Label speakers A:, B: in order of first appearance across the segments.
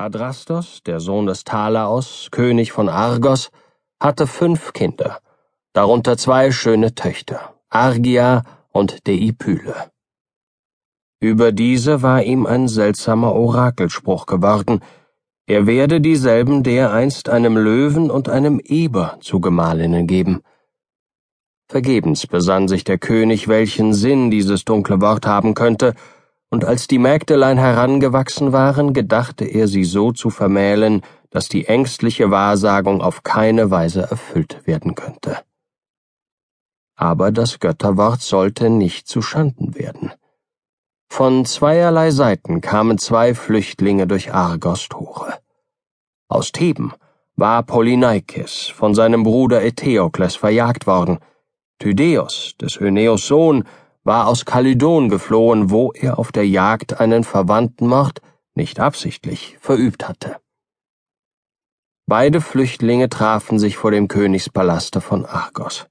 A: Adrastos, der Sohn des Talaos, König von Argos, hatte fünf Kinder, darunter zwei schöne Töchter, Argia und Deipyle. Über diese war ihm ein seltsamer Orakelspruch geworden, er werde dieselben dereinst einem Löwen und einem Eber zu Gemahlinnen geben. Vergebens besann sich der König, welchen Sinn dieses dunkle Wort haben könnte, und als die Mägdelein herangewachsen waren, gedachte er sie so zu vermählen, dass die ängstliche Wahrsagung auf keine Weise erfüllt werden könnte. Aber das Götterwort sollte nicht zu Schanden werden. Von zweierlei Seiten kamen zwei Flüchtlinge durch Argos Tore. Aus Theben war Polyneikes von seinem Bruder Eteokles verjagt worden, Tydeus, des Öneos Sohn, war aus Kalydon geflohen, wo er auf der Jagd einen Verwandtenmord, nicht absichtlich, verübt hatte. Beide Flüchtlinge trafen sich vor dem Königspalaste von Argos.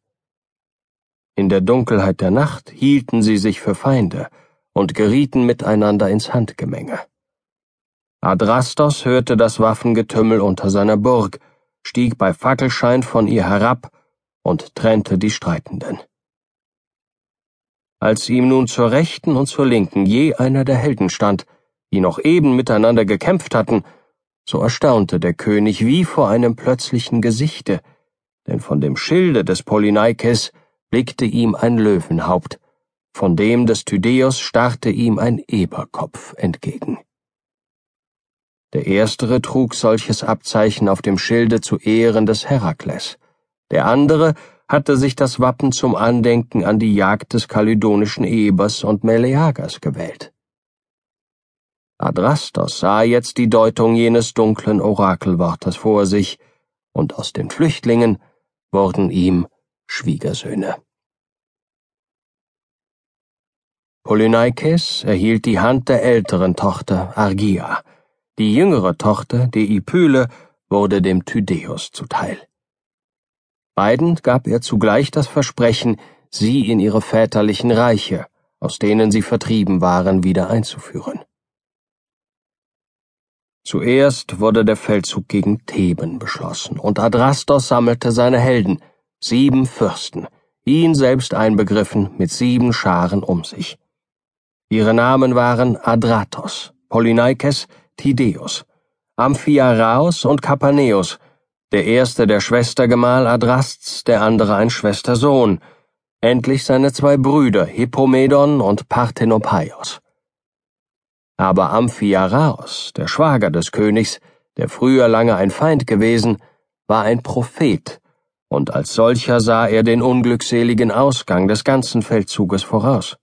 A: In der Dunkelheit der Nacht hielten sie sich für Feinde und gerieten miteinander ins Handgemenge. Adrastos hörte das Waffengetümmel unter seiner Burg, stieg bei Fackelschein von ihr herab und trennte die Streitenden. Als ihm nun zur Rechten und zur Linken je einer der Helden stand, die noch eben miteinander gekämpft hatten, so erstaunte der König wie vor einem plötzlichen Gesichte, denn von dem Schilde des Polyneikes blickte ihm ein Löwenhaupt, von dem des Tydeus starrte ihm ein Eberkopf entgegen. Der erstere trug solches Abzeichen auf dem Schilde zu Ehren des Herakles, der andere hatte sich das Wappen zum Andenken an die Jagd des kalydonischen Ebers und Meleagers gewählt. Adrastos sah jetzt die Deutung jenes dunklen Orakelwortes vor sich, und aus den Flüchtlingen wurden ihm Schwiegersöhne. Polyneikes erhielt die Hand der älteren Tochter Argia, die jüngere Tochter Deipyle wurde dem Tydeus zuteil. Beiden gab er zugleich das Versprechen, sie in ihre väterlichen Reiche, aus denen sie vertrieben waren, wieder einzuführen. Zuerst wurde der Feldzug gegen Theben beschlossen, und Adrastos sammelte seine Helden, sieben Fürsten, ihn selbst einbegriffen, mit sieben Scharen um sich. Ihre Namen waren Adratos, Polyneikes, Tideus, Amphiaraos und Kapaneus, der erste der Schwestergemahl Adrasts, der andere ein Schwestersohn, endlich seine zwei Brüder Hippomedon und Parthenopaios. Aber Amphiaraos, der Schwager des Königs, der früher lange ein Feind gewesen, war ein Prophet, und als solcher sah er den unglückseligen Ausgang des ganzen Feldzuges voraus.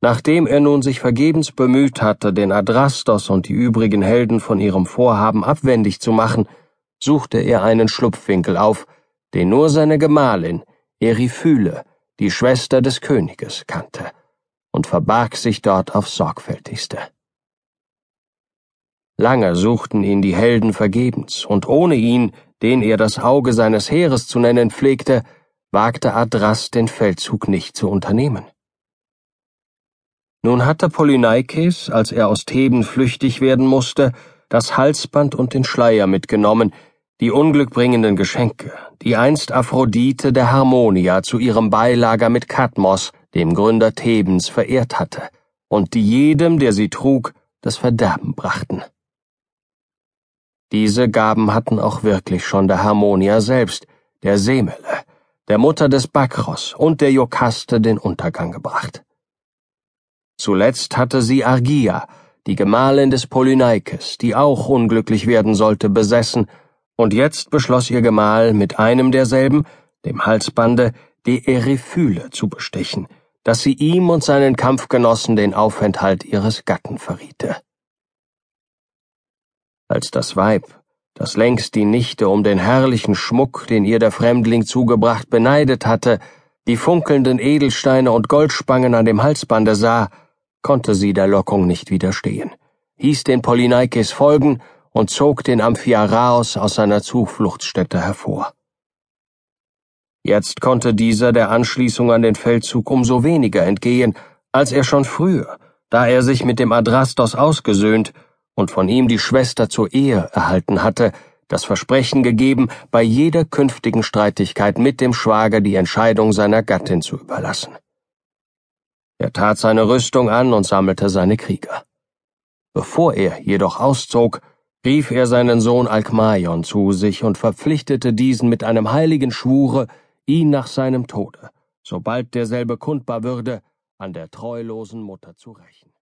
A: Nachdem er nun sich vergebens bemüht hatte, den Adrastos und die übrigen Helden von ihrem Vorhaben abwendig zu machen, suchte er einen Schlupfwinkel auf, den nur seine Gemahlin, Eriphyle, die Schwester des Königes, kannte, und verbarg sich dort aufs sorgfältigste. Lange suchten ihn die Helden vergebens, und ohne ihn, den er das Auge seines Heeres zu nennen pflegte, wagte Adras den Feldzug nicht zu unternehmen. Nun hatte Polyneikes, als er aus Theben flüchtig werden musste, das Halsband und den Schleier mitgenommen, die unglückbringenden Geschenke, die einst Aphrodite der Harmonia zu ihrem Beilager mit Kadmos, dem Gründer Thebens, verehrt hatte, und die jedem, der sie trug, das Verderben brachten. Diese Gaben hatten auch wirklich schon der Harmonia selbst, der Semele, der Mutter des Bakros und der Jokaste den Untergang gebracht. Zuletzt hatte sie Argia, die Gemahlin des Polyneikes, die auch unglücklich werden sollte, besessen und jetzt beschloss ihr Gemahl mit einem derselben, dem Halsbande, die Eriphyle zu bestechen, dass sie ihm und seinen Kampfgenossen den Aufenthalt ihres Gatten verriete. Als das Weib, das längst die Nichte um den herrlichen Schmuck, den ihr der Fremdling zugebracht, beneidet hatte, die funkelnden Edelsteine und Goldspangen an dem Halsbande sah, konnte sie der Lockung nicht widerstehen, hieß den Polyneikes folgen und zog den Amphiaraos aus seiner Zufluchtsstätte hervor. Jetzt konnte dieser der Anschließung an den Feldzug umso weniger entgehen, als er schon früher, da er sich mit dem Adrastos ausgesöhnt und von ihm die Schwester zur Ehe erhalten hatte, das Versprechen gegeben, bei jeder künftigen Streitigkeit mit dem Schwager die Entscheidung seiner Gattin zu überlassen. Er tat seine Rüstung an und sammelte seine Krieger. Bevor er jedoch auszog, rief er seinen Sohn Alkmaion zu sich und verpflichtete diesen mit einem heiligen Schwure, ihn nach seinem Tode, sobald derselbe kundbar würde, an der treulosen Mutter zu rächen.